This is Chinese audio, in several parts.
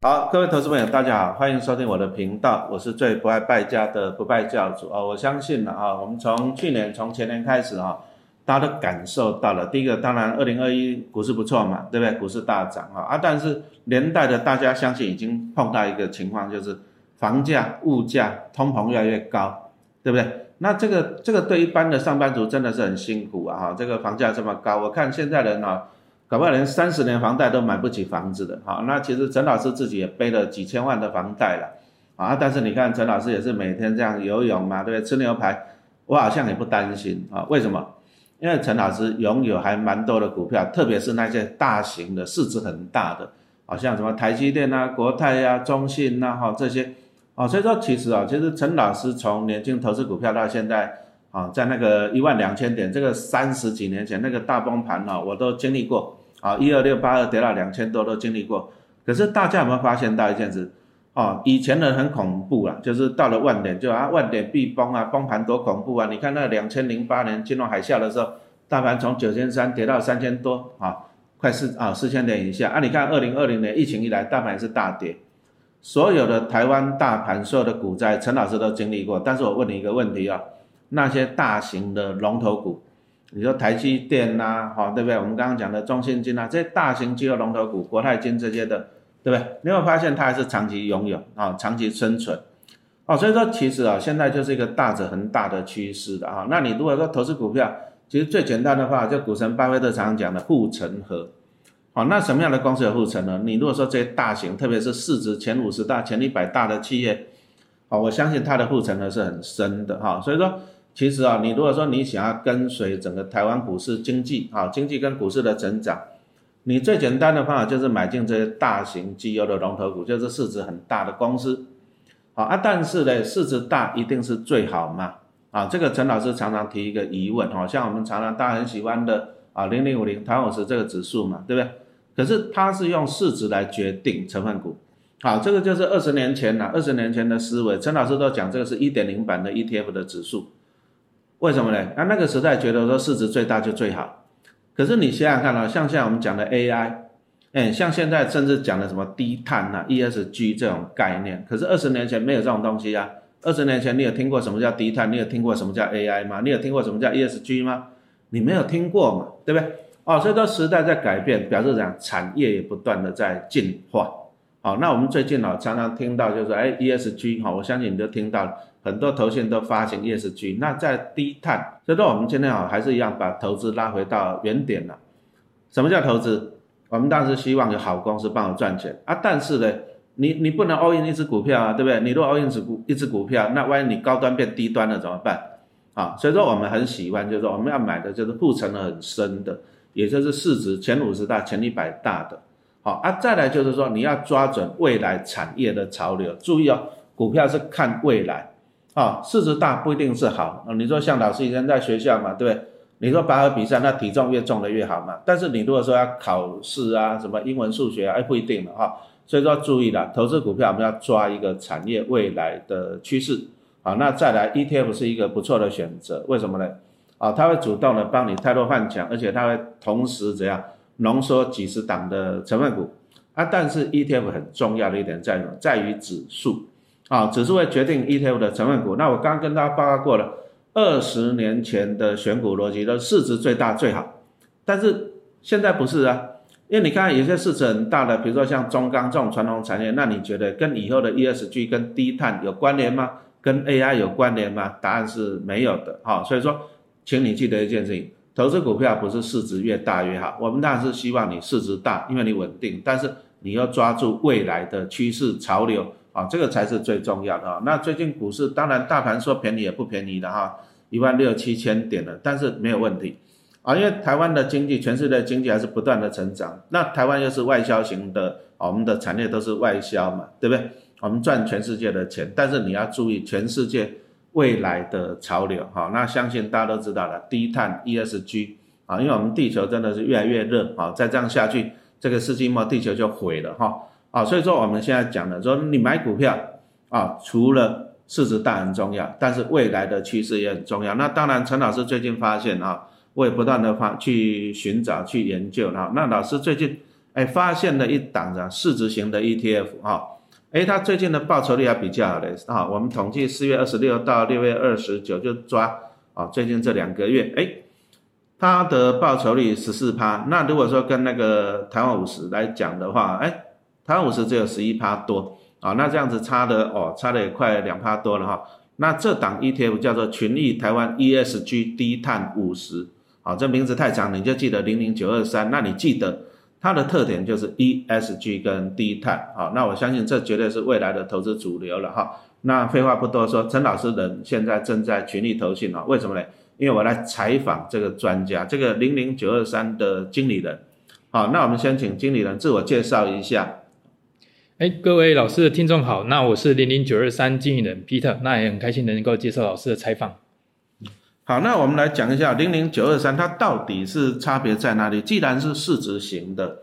好，各位投资朋友，大家好，欢迎收听我的频道，我是最不爱败家的不败教主啊！我相信呢啊，我们从去年、从前年开始啊，大家都感受到了。第一个，当然，二零二一股市不错嘛，对不对？股市大涨啊啊！但是连带的，大家相信已经碰到一个情况，就是房价、物价、通膨越来越高，对不对？那这个这个对一般的上班族真的是很辛苦啊！哈，这个房价这么高，我看现在人呢。搞不好连三十年房贷都买不起房子的，好，那其实陈老师自己也背了几千万的房贷了，啊，但是你看陈老师也是每天这样游泳嘛，对不对？吃牛排，我好像也不担心啊，为什么？因为陈老师拥有还蛮多的股票，特别是那些大型的、市值很大的，好像什么台积电啊、国泰呀、中信呐，哈这些，啊，所以说其实啊，其实陈老师从年轻投资股票到现在，啊，在那个一万两千点这个三十几年前那个大崩盘啊，我都经历过。啊，一二六八二跌到两千多都经历过，可是大家有没有发现到一件事？哦，以前的很恐怖啊，就是到了万点就啊万点必崩啊，崩盘多恐怖啊！你看那两千零八年金融海啸的时候，大盘从九千三跌到三千多啊，快四啊四千点以下啊！你看二零二零年疫情一来，大盘是大跌，所有的台湾大盘所有的股灾，陈老师都经历过。但是我问你一个问题啊，那些大型的龙头股。你说台积电呐，哈，对不对？我们刚刚讲的中信金啊，这些大型机构龙头股，国泰金这些的，对不对？你有发现它还是长期拥有啊，长期生存，哦，所以说其实啊，现在就是一个大者恒大的趋势的啊。那你如果说投资股票，其实最简单的话，就股神巴菲特常常讲的护城河，好，那什么样的公司有护城呢？你如果说这些大型，特别是市值前五十大、前一百大的企业，好，我相信它的护城河是很深的哈。所以说。其实啊，你如果说你想要跟随整个台湾股市经济啊，经济跟股市的成长，你最简单的方法就是买进这些大型绩优的龙头股，就是市值很大的公司，好啊。但是呢，市值大一定是最好吗？啊，这个陈老师常常提一个疑问，好像我们常常大家很喜欢的啊，零零五零台湾五十这个指数嘛，对不对？可是它是用市值来决定成分股，好，这个就是二十年前呐，二十年前的思维，陈老师都讲这个是一点零版的 ETF 的指数。为什么呢？那那个时代觉得说市值最大就最好，可是你想想看啊，像现在我们讲的 AI，哎，像现在甚至讲的什么低碳呐、ESG 这种概念，可是二十年前没有这种东西啊。二十年前你有听过什么叫低碳？你有听过什么叫 AI 吗？你有听过什么叫 ESG 吗？你没有听过嘛，对不对？哦，所以说时代在改变，表示讲产业也不断的在进化。好，那我们最近啊常常听到就是哎 ESG 哈，我相信你都听到了。很多投信都发行 ESG，那在低碳，所以说我们今天啊还是一样把投资拉回到原点了。什么叫投资？我们当时希望有好公司帮我赚钱啊，但是呢，你你不能 all in 一只股票啊，对不对？你如果 all in 只股一只股票，那万一你高端变低端了怎么办？啊，所以说我们很喜欢，就是说我们要买的就是护城的很深的，也就是市值前五十大、前一百大的。好啊，再来就是说你要抓准未来产业的潮流，注意哦，股票是看未来。啊，市值大不一定是好。你说像老师以前在学校嘛，对不对？你说拔河比赛，那体重越重的越好嘛。但是你如果说要考试啊，什么英文、数学，哎，不一定了哈。所以说注意了，投资股票我们要抓一个产业未来的趋势。好，那再来 ETF 是一个不错的选择，为什么呢？啊，它会主动的帮你太多换强，而且它会同时怎样浓缩几十档的成分股啊。但是 ETF 很重要的一点在于在于指数。啊，指数会决定 ETF 的成分股。那我刚刚跟大家报告过了，二十年前的选股逻辑都市值最大最好，但是现在不是啊，因为你看有些市值很大的，比如说像中钢这种传统产业，那你觉得跟以后的 ESG 跟低碳有关联吗？跟 AI 有关联吗？答案是没有的。好，所以说，请你记得一件事情，投资股票不是市值越大越好，我们当然是希望你市值大，因为你稳定，但是你要抓住未来的趋势潮流。啊，这个才是最重要的啊！那最近股市当然大盘说便宜也不便宜的哈，一万六七千点了，但是没有问题啊，因为台湾的经济，全世界经济还是不断的成长。那台湾又是外销型的，我们的产业都是外销嘛，对不对？我们赚全世界的钱，但是你要注意全世界未来的潮流哈。那相信大家都知道了，低碳 ESG 啊，因为我们地球真的是越来越热啊，再这样下去，这个世纪末地球就毁了哈。啊，所以说我们现在讲的说，你买股票啊，除了市值大很重要，但是未来的趋势也很重要。那当然，陈老师最近发现啊，我也不断的发去寻找、去研究啊。那老师最近，哎，发现了一档啊市值型的 ETF 哈，哎，它最近的报酬率还比较好的啊。我们统计四月二十六到六月二十九就抓啊，最近这两个月，哎，它的报酬率十四趴。那如果说跟那个台湾五十来讲的话，哎，台湾五十只有十一趴多啊，那这样子差的哦，差的也快两趴多了哈。那这档 ETF 叫做群益台湾 ESG 低碳五十，好，这名字太长，你就记得零零九二三。那你记得它的特点就是 ESG 跟低碳，好，那我相信这绝对是未来的投资主流了哈。那废话不多说，陈老师人现在正在群益投信啊，为什么呢？因为我来采访这个专家，这个零零九二三的经理人。好，那我们先请经理人自我介绍一下。哎，各位老师的听众好，那我是零零九二三经理人 Peter，那也很开心能够接受老师的采访。好，那我们来讲一下零零九二三它到底是差别在哪里？既然是市值型的，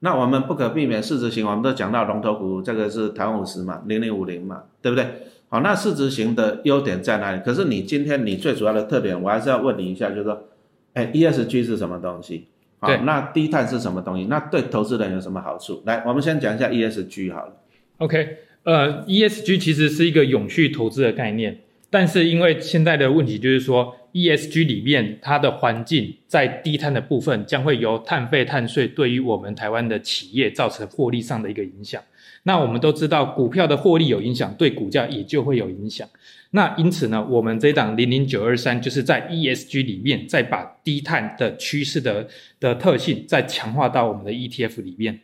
那我们不可避免市值型，我们都讲到龙头股，这个是台湾五十嘛，零零五零嘛，对不对？好，那市值型的优点在哪里？可是你今天你最主要的特点，我还是要问你一下，就是说，哎，ESG 是什么东西？好，那低碳是什么东西？那对投资人有什么好处？来，我们先讲一下 ESG 好了。OK，呃，ESG 其实是一个永续投资的概念，但是因为现在的问题就是说，ESG 里面它的环境在低碳的部分将会由碳费、碳税对于我们台湾的企业造成获利上的一个影响。那我们都知道，股票的获利有影响，对股价也就会有影响。那因此呢，我们这档零零九二三就是在 ESG 里面再把低碳的趋势的的特性再强化到我们的 ETF 里面。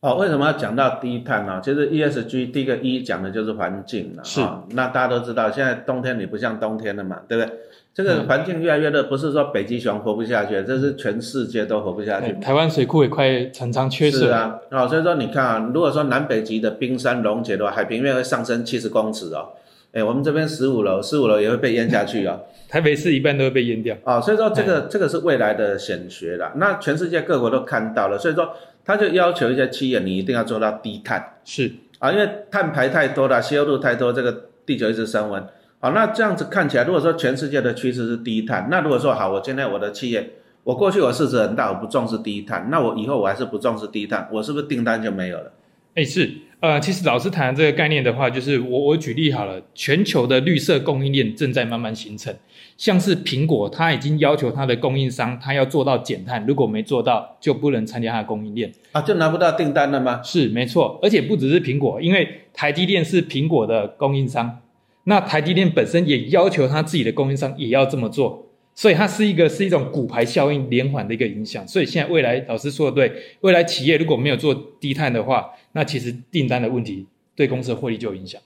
哦，为什么要讲到低碳呢？其实 ESG 第一个一讲的就是环境了。是。那大家都知道，现在冬天你不像冬天了嘛，对不对？这个环境越来越热，不是说北极熊活不下去，这是全世界都活不下去。台湾水库也快常常缺水。是啊。哦，所以说你看啊，如果说南北极的冰山溶解的话，海平面会上升七十公尺哦。哎，我们这边十五楼，十五楼也会被淹下去啊！台北市一半都会被淹掉啊！所以说这个这个是未来的显学了。那全世界各国都看到了，所以说他就要求一些企业，你一定要做到低碳。是啊，因为碳排太多了，吸收度太多，这个地球一直升温。好，那这样子看起来，如果说全世界的趋势是低碳，那如果说好，我今天我的企业，我过去我市值很大，我不重视低碳，那我以后我还是不重视低碳，我是不是订单就没有了？哎，是。呃，其实老师谈的这个概念的话，就是我我举例好了，全球的绿色供应链正在慢慢形成。像是苹果，它已经要求它的供应商，它要做到减碳，如果没做到，就不能参加它的供应链啊，就拿不到订单了吗？是，没错。而且不只是苹果，因为台积电是苹果的供应商，那台积电本身也要求它自己的供应商也要这么做，所以它是一个是一种骨牌效应连环的一个影响。所以现在未来老师说的对，未来企业如果没有做低碳的话，那其实订单的问题对公司的获利就有影响。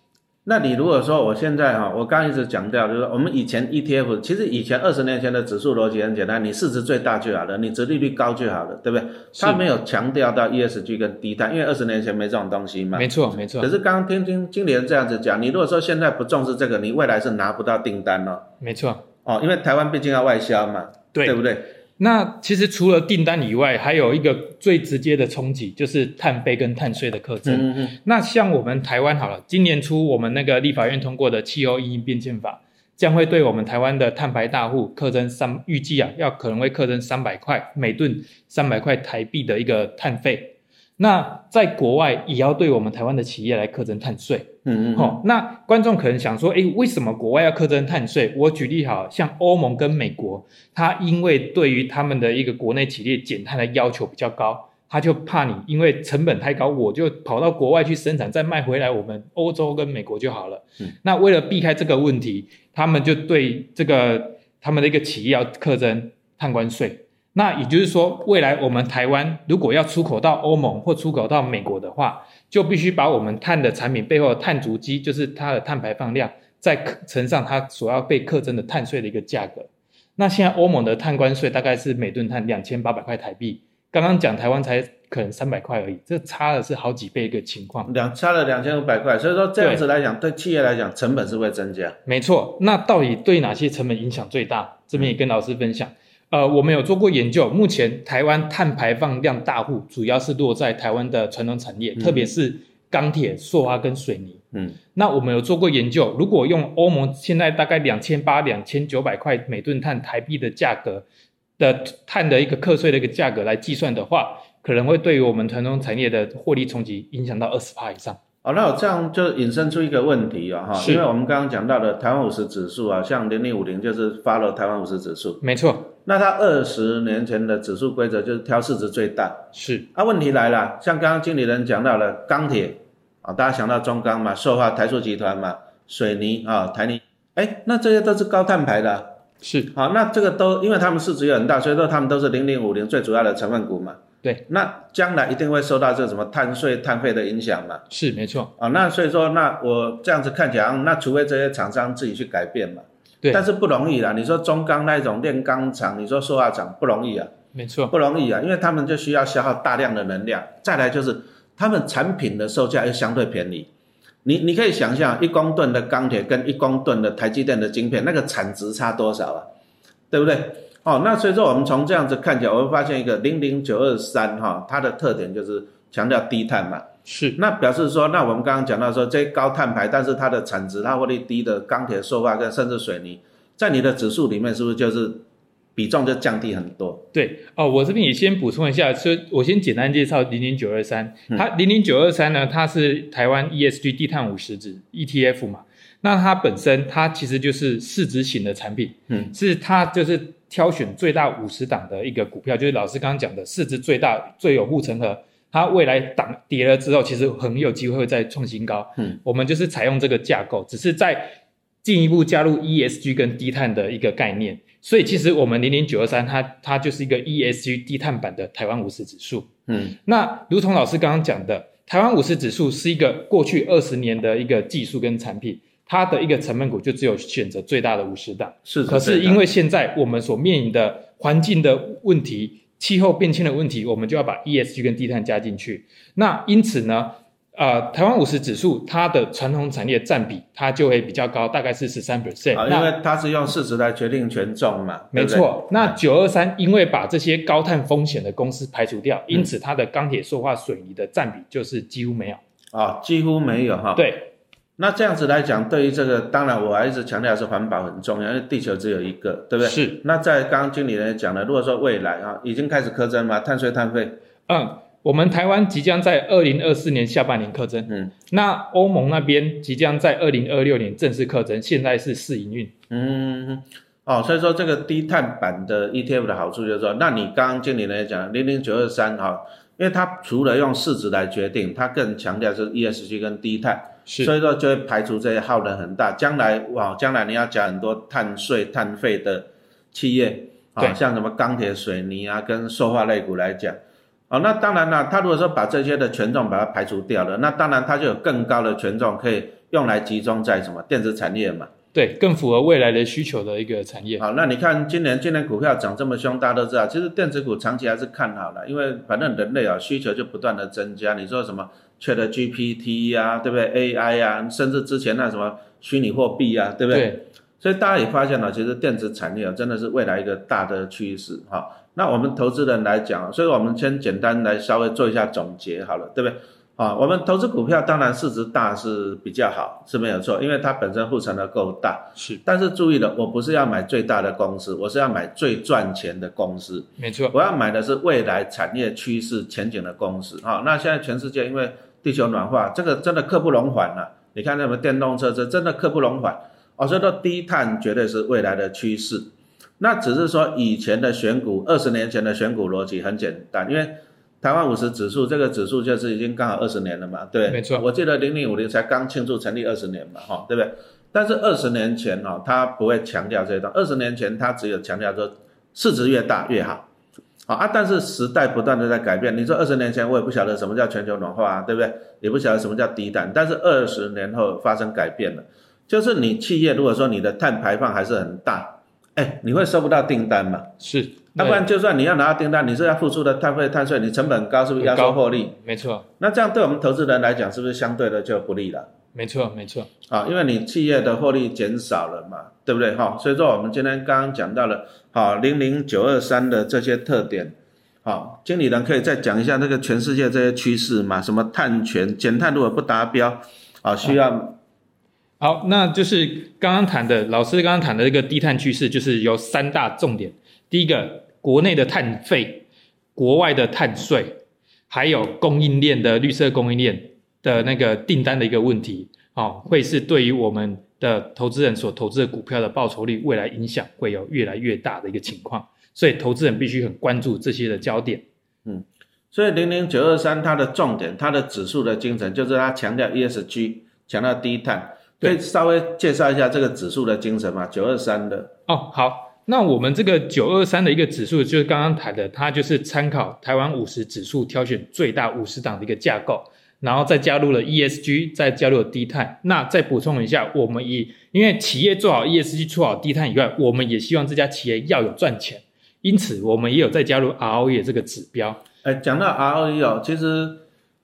那你如果说我现在哈，我刚一直强调就是说，我们以前 ETF 其实以前二十年前的指数逻辑很简单，你市值最大就好了，你折利率高就好了，对不对？它没有强调到 ESG 跟低碳，因为二十年前没这种东西嘛。没错，没错。可是刚刚听听经理人这样子讲，你如果说现在不重视这个，你未来是拿不到订单哦。没错。哦，因为台湾毕竟要外销嘛，对不对？那其实除了订单以外，还有一个最直接的冲击，就是碳费跟碳税的课征。嗯嗯。那像我们台湾好了，今年初我们那个立法院通过的气候应变迁法，将会对我们台湾的碳排大户课征三，预计啊要可能会课征三百块每吨三百块台币的一个碳费。那在国外也要对我们台湾的企业来课征碳税，嗯嗯，好，那观众可能想说，诶，为什么国外要课征碳税？我举例好像欧盟跟美国，它因为对于他们的一个国内企业减碳的要求比较高，他就怕你因为成本太高，我就跑到国外去生产，再卖回来我们欧洲跟美国就好了。嗯，那为了避开这个问题，他们就对这个他们的一个企业要课征碳关税。那也就是说，未来我们台湾如果要出口到欧盟或出口到美国的话，就必须把我们碳的产品背后的碳足迹，就是它的碳排放量，再乘上它所要被课征的碳税的一个价格。那现在欧盟的碳关税大概是每吨碳两千八百块台币，刚刚讲台湾才可能三百块而已，这差的是好几倍一个情况。两差了两千五百块，所以说这样子来讲，对企业来讲成本是会增加。没错，那到底对哪些成本影响最大？这边也跟老师分享。呃，我们有做过研究，目前台湾碳排放量大户主要是落在台湾的传统产业，特别是钢铁、塑化跟水泥。嗯，那我们有做过研究，如果用欧盟现在大概两千八、两千九百块每吨碳台币的价格的碳的一个课税的一个价格来计算的话，可能会对于我们传统产业的获利冲击影响到二十趴以上。哦，那我这样就引申出一个问题啊，哈，因为我们刚刚讲到的台湾五十指数啊，像零零五零就是 follow 台湾五十指数，没错，那它二十年前的指数规则就是挑市值最大。是。啊，问题来了，像刚刚经理人讲到了钢铁啊，大家想到中钢嘛，塑化台塑集团嘛，水泥啊，台泥，哎，那这些都是高碳排的。啊、是，好，那这个都因为他们市值也很大，所以说他们都是零零五零最主要的成分股嘛。对，那将来一定会受到这什么碳税、碳费的影响嘛。是没错，啊，那所以说，那我这样子看起来，那除非这些厂商自己去改变嘛。对但是不容易啦。你说中钢那种炼钢厂，你说塑化厂不容易啊，没错，不容易啊，因为他们就需要消耗大量的能量。再来就是他们产品的售价又相对便宜。你你可以想象，一公吨的钢铁跟一公吨的台积电的晶片，那个产值差多少啊？对不对？哦，那所以说我们从这样子看起来，我会发现一个零零九二三哈，它的特点就是强调低碳嘛。是。那表示说，那我们刚刚讲到说，这些高碳排，但是它的产值、它获利低的钢铁、塑化跟甚至水泥，在你的指数里面是不是就是比重就降低很多？对。哦，我这边也先补充一下，所以我先简单介绍零零九二三，它零零九二三呢，它是台湾 ESG 低碳五十指 ETF 嘛，那它本身它其实就是市值型的产品，嗯，是它就是挑选最大五十档的一个股票，就是老师刚刚讲的市值最大、最有护城河。它未来档跌了之后，其实很有机会会再创新高。嗯，我们就是采用这个架构，只是在进一步加入 ESG 跟低碳的一个概念。所以其实我们零零九二三它它就是一个 ESG 低碳版的台湾五十指数。嗯，那如同老师刚刚讲的，台湾五十指数是一个过去二十年的一个技术跟产品，它的一个成分股就只有选择最大的五十档。是。可是因为现在我们所面临的环境的问题、气候变迁的问题，我们就要把 ESG 跟低碳加进去。那因此呢，呃，台湾五十指数它的传统产业占比它就会比较高，大概是十三 percent。啊，因为它是用市值来决定权重嘛。没错，那九二三因为把这些高碳风险的公司排除掉，因此它的钢铁、塑化、水泥的占比就是几乎没有。啊，几乎没有哈。。对，那这样子来讲，对于这个，当然我还一直强调是环保很重要，因为地球只有一个，对不对？是。那在刚刚经理人讲了，如果说未来啊，已经开始苛征嘛，碳税碳费，嗯，我们台湾即将在二零二四年下半年课征，嗯那欧盟那边即将在二零二六年正式课征，现在是试营运。嗯，哦，所以说这个低碳版的 ETF 的好处就是说，那你刚刚经理人也讲零零九二三哈，因为它除了用市值来决定，它更强调是 ESG 跟低碳，所以说就会排除这些耗能很大，将来哇，将来你要缴很多碳税碳费的企业啊，像什么钢铁、水泥啊，跟塑化类股来讲。哦，那当然了，它如果说把这些的权重把它排除掉了，那当然它就有更高的权重可以用来集中在什么电子产业嘛。对，更符合未来的需求的一个产业。好，那你看今年今年股票涨这么凶，大家都知道，其实电子股长期还是看好的，因为反正人类啊需求就不断的增加。你说什么 Chat GPT 呀、对不对？AI 呀、甚至之前那什么虚拟货币呀、对不对？对，所以大家也发现了，其实电子产业啊真的是未来一个大的趋势哈。那我们投资人来讲，所以我们先简单来稍微做一下总结好了，对不对？啊，我们投资股票当然市值大是比较好，是没有错，因为它本身护城河够大。是但是注意了，我不是要买最大的公司，我是要买最赚钱的公司。没错，我要买的是未来产业趋势前景的公司。啊、那现在全世界因为地球暖化，这个真的刻不容缓了、你看那么电动车，这真的刻不容缓。哦，所以说低碳绝对是未来的趋势。那只是说以前的选股，二十年前的选股逻辑很简单，因为台湾五十指数这个指数就是已经刚好二十年了嘛，对？没错我记得零零五零才刚庆祝成立二十年嘛，哈、对不对？但是二十年前哦，他不会强调这一段。二十年前他只有强调说市值越大越好，好啊。但是时代不断的在改变。你说二十年前我也不晓得什么叫全球暖化啊，对不对？也不晓得什么叫低碳。但是二十年后发生改变了，就是你企业如果说你的碳排放还是很大，哎，你会收不到订单嘛？是，要不然就算你要拿到订单，你是要付出的碳费、碳税，你成本高，是不是压缩获利？没错，那这样对我们投资人来讲，是不是相对的就不利了？没错，没错，啊，因为你企业的获利减少了嘛，对不对？哈、所以说我们今天刚刚讲到了，好零零九二三的这些特点，好、经理人可以再讲一下那个全世界这些趋势嘛？什么碳权、减碳如果不达标，啊，需要好，那就是刚刚谈的，老师刚刚谈的这个低碳趋势，就是有三大重点。第一个，国内的碳费，国外的碳税，还有供应链的绿色供应链的那个订单的一个问题，哦，会是对于我们的投资人所投资的股票的报酬率未来影响会有越来越大的一个情况，所以投资人必须很关注这些的焦点。嗯，所以零零九二三它的重点，它的指数的精神就是它强调 ESG，强调低碳。可以稍微介绍一下这个指数的精神吗？九二三的哦，好，那我们这个九二三的一个指数，就是刚刚谈的，它就是参考台湾五十指数挑选最大五十档的一个架构，然后再加入了 ESG，再加入了低碳。那再补充一下，我们以因为企业做好 ESG、做好低碳以外，我们也希望这家企业要有赚钱，因此我们也有再加入 ROE 这个指标。哎，讲到 ROE 哦，其实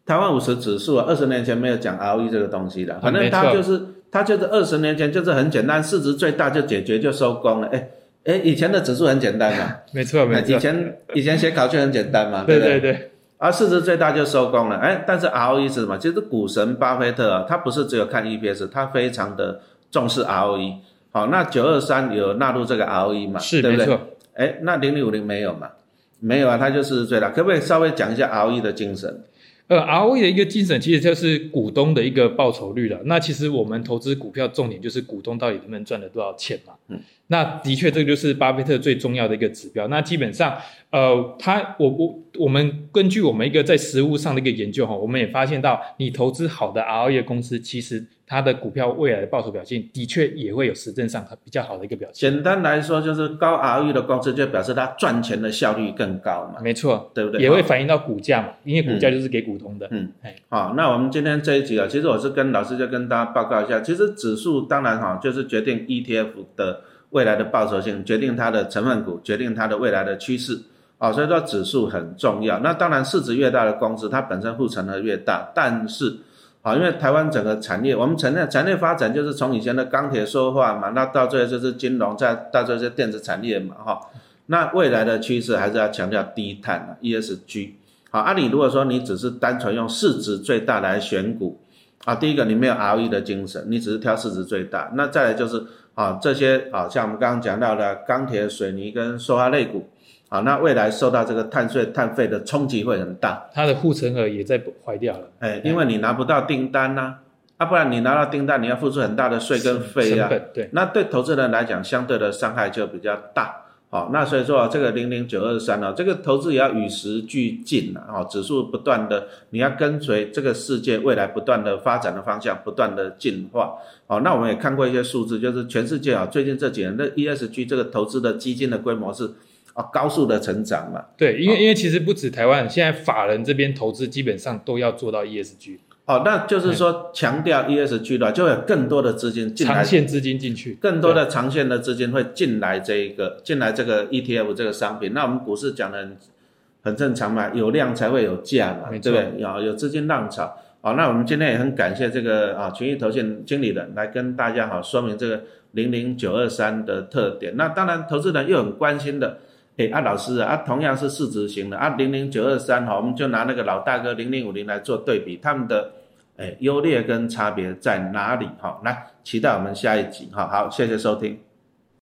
台湾五十指数啊，二十年前没有讲 ROE 这个东西的，反正它就是。它就是二十年前就是很简单，市值最大就解决就收工了。哎哎，以前的指数很简单嘛，没 错没错。以前以前写考卷很简单嘛，对对对。而市值最大就收工了。哎，但是 ROE 是什么？其实股神巴菲特啊，他不是只有看 EPS，他非常的重视 ROE。好，那九二三有纳入这个 ROE 嘛？是没错。哎，那零零五零没有嘛？没有啊，它就市值最大。可不可以稍微讲一下 ROE 的精神？呃，ROE 的一个精神其实就是股东的一个报酬率了。那其实我们投资股票重点就是股东到底能不能赚了多少钱嘛。嗯，那的确这个就是巴菲特最重要的一个指标。那基本上，呃，他我我我们根据我们一个在实物上的一个研究哈，我们也发现到，你投资好的 ROE 公司，其实。它的股票未来的报酬表现的确也会有实证上比较好的一个表现。简单来说，就是高 ROE 的公司就表示它赚钱的效率更高嘛。没错，对不对？也会反映到股价嘛，因为股价就是给股东的。嗯，好，那我们今天这一集啊，其实我是跟老师就跟大家报告一下，其实指数当然哈，就是决定 ETF 的未来的报酬性，决定它的成分股，决定它的未来的趋势啊，所以说指数很重要。那当然市值越大的公司，它本身护城河越大，但是。好，因为台湾整个产业，我们产业产业发展就是从以前的钢铁、塑化嘛，那到最后就是金融，再到这些电子产业嘛，哈。那未来的趋势还是要强调低碳啊，ESG。好，阿里如果说你只是单纯用市值最大来选股，啊，第一个你没有 RE 的精神，你只是挑市值最大。那再来就是啊，这些啊，像我们刚刚讲到的钢铁、水泥跟塑化类股。啊，那未来受到这个碳税、碳费的冲击会很大，它的护城河也在坏掉了。哎，因为你拿不到订单呐，啊，不然你拿到订单，你要付出很大的税跟费啊。对。那对投资人来讲，相对的伤害就比较大。好，那所以说这个零零九二三呢，这个投资也要与时俱进了。哦，指数不断的，你要跟随这个世界未来不断的发展的方向，不断的进化。好，那我们也看过一些数字，就是全世界啊，最近这几年的 ESG 这个投资的基金的规模是。啊，高速的成长嘛。对，因为因为其实不止台湾，现在法人这边投资基本上都要做到 ESG。哦，那就是说强调 ESG 的话，就有更多的资金进来，长线资金进去，更多的长线的资金会进来这一个，进来这个 ETF 这个商品。那我们股市讲的很很正常嘛，有量才会有价嘛，对不对？有有资金浪潮。好，那我们今天也很感谢这个啊群益投信经理人来跟大家好说明这个零零九二三的特点。那当然，投资人又很关心的。哎，啊老师啊，同样是市值型的啊，零零九二三哈，我们就拿那个老大哥零零五零来做对比，他们的哎优劣跟差别在哪里哈？来，期待我们下一集哈，好，谢谢收听。